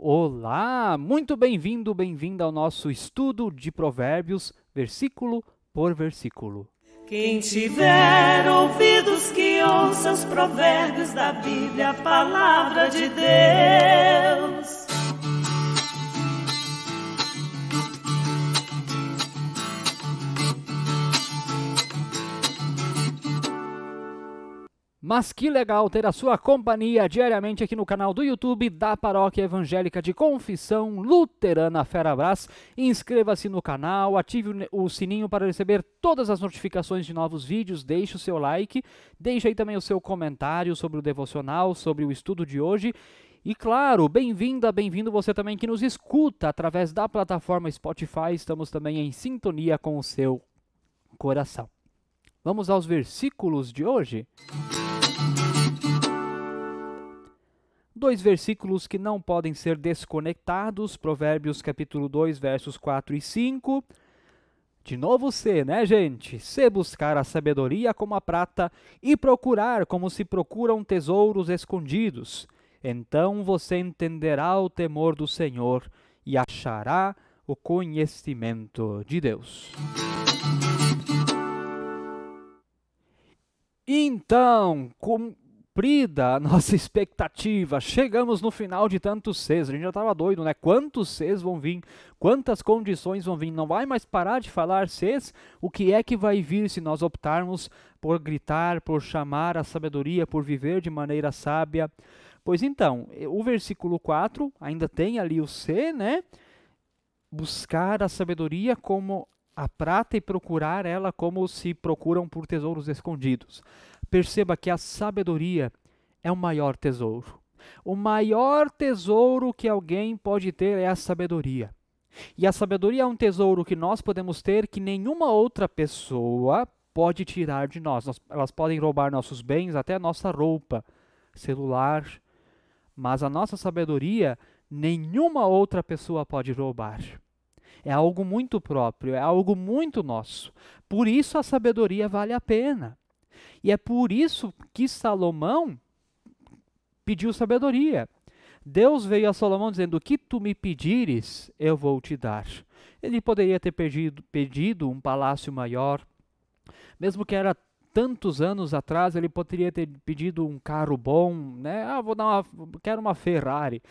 Olá, muito bem-vindo, bem-vinda ao nosso estudo de Provérbios, versículo por versículo. Quem tiver ouvidos que ouça os provérbios da Bíblia, a palavra de Deus. Mas que legal ter a sua companhia diariamente aqui no canal do YouTube da Paróquia Evangélica de Confissão Luterana Ferabras. Inscreva-se no canal, ative o sininho para receber todas as notificações de novos vídeos, deixe o seu like, deixe aí também o seu comentário sobre o devocional, sobre o estudo de hoje. E claro, bem-vinda, bem-vindo você também que nos escuta através da plataforma Spotify. Estamos também em sintonia com o seu coração. Vamos aos versículos de hoje? Dois versículos que não podem ser desconectados, Provérbios capítulo 2, versos 4 e 5. De novo C, né, gente? Se buscar a sabedoria como a prata e procurar como se procuram tesouros escondidos. Então você entenderá o temor do Senhor e achará o conhecimento de Deus. Então, com cumprida a nossa expectativa. Chegamos no final de tantos Cs. A gente já estava doido, né? Quantos Cs vão vir? Quantas condições vão vir? Não vai mais parar de falar Cs? O que é que vai vir se nós optarmos por gritar, por chamar a sabedoria, por viver de maneira sábia? Pois então, o versículo 4 ainda tem ali o C, né? Buscar a sabedoria como a prata e procurar ela como se procuram por tesouros escondidos. Perceba que a sabedoria é o maior tesouro. O maior tesouro que alguém pode ter é a sabedoria. E a sabedoria é um tesouro que nós podemos ter que nenhuma outra pessoa pode tirar de nós. nós elas podem roubar nossos bens, até nossa roupa, celular. Mas a nossa sabedoria, nenhuma outra pessoa pode roubar. É algo muito próprio, é algo muito nosso. Por isso a sabedoria vale a pena. E é por isso que Salomão pediu sabedoria. Deus veio a Salomão dizendo: O que tu me pedires, eu vou te dar. Ele poderia ter pedido, pedido um palácio maior, mesmo que era tantos anos atrás, ele poderia ter pedido um carro bom, né? Ah, vou dar uma, quero uma Ferrari.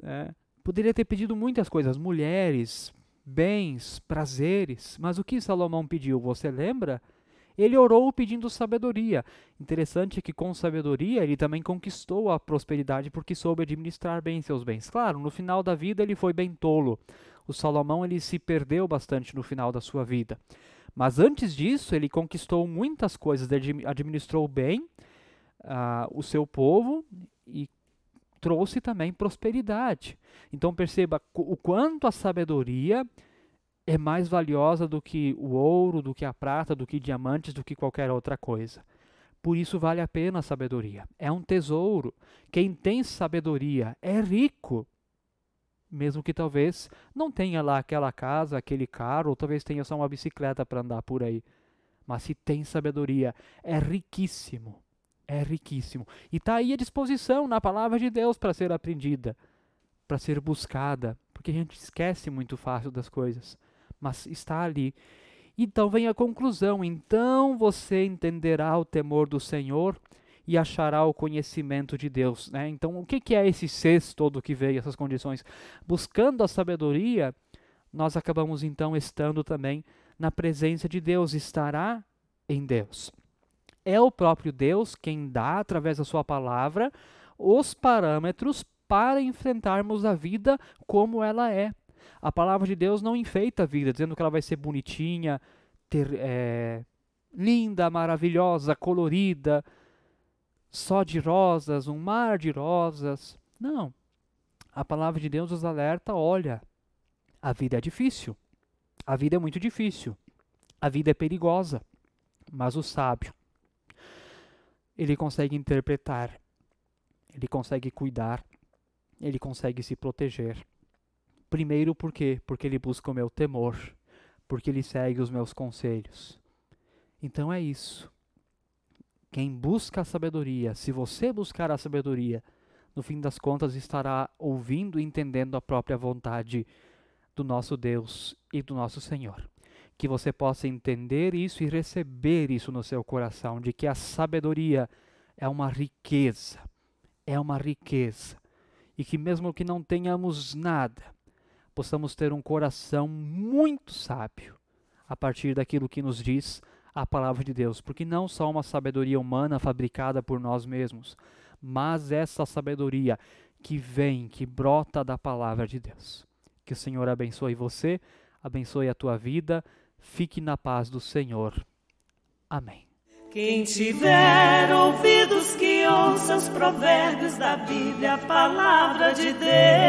Né? Poderia ter pedido muitas coisas, mulheres, bens, prazeres. Mas o que Salomão pediu? Você lembra? Ele orou pedindo sabedoria. Interessante que com sabedoria ele também conquistou a prosperidade porque soube administrar bem seus bens. Claro, no final da vida ele foi bem tolo. O Salomão ele se perdeu bastante no final da sua vida. Mas antes disso, ele conquistou muitas coisas, administrou bem uh, o seu povo e trouxe também prosperidade. Então perceba o quanto a sabedoria é mais valiosa do que o ouro, do que a prata, do que diamantes, do que qualquer outra coisa. Por isso vale a pena a sabedoria. É um tesouro. Quem tem sabedoria é rico. Mesmo que talvez não tenha lá aquela casa, aquele carro, ou talvez tenha só uma bicicleta para andar por aí. Mas se tem sabedoria, é riquíssimo. É riquíssimo. E está aí à disposição na palavra de Deus para ser aprendida, para ser buscada. Porque a gente esquece muito fácil das coisas mas está ali. Então vem a conclusão: então você entenderá o temor do Senhor e achará o conhecimento de Deus. Né? Então, o que, é esse sexto todo que veio, essas condições? Buscando a sabedoria, nós acabamos então estando também na presença de Deus, estará em Deus. É o próprio Deus quem dá, através da Sua palavra, os parâmetros para enfrentarmos a vida como ela é. A palavra de Deus não enfeita a vida, dizendo que ela vai ser bonitinha, ter, é, linda, maravilhosa, colorida, só de rosas, um mar de rosas. Não. A palavra de Deus nos alerta: olha, a vida é difícil. A vida é muito difícil. A vida é perigosa. Mas o sábio, ele consegue interpretar, ele consegue cuidar, ele consegue se proteger. Primeiro, por quê? Porque ele busca o meu temor, porque ele segue os meus conselhos. Então é isso. Quem busca a sabedoria, se você buscar a sabedoria, no fim das contas estará ouvindo e entendendo a própria vontade do nosso Deus e do nosso Senhor. Que você possa entender isso e receber isso no seu coração, de que a sabedoria é uma riqueza, é uma riqueza. E que mesmo que não tenhamos nada, possamos ter um coração muito sábio a partir daquilo que nos diz a palavra de Deus, porque não só uma sabedoria humana fabricada por nós mesmos, mas essa sabedoria que vem, que brota da palavra de Deus. Que o Senhor abençoe você, abençoe a tua vida, fique na paz do Senhor. Amém. Quem tiver ouvidos que ouça os provérbios da Bíblia, a palavra de Deus.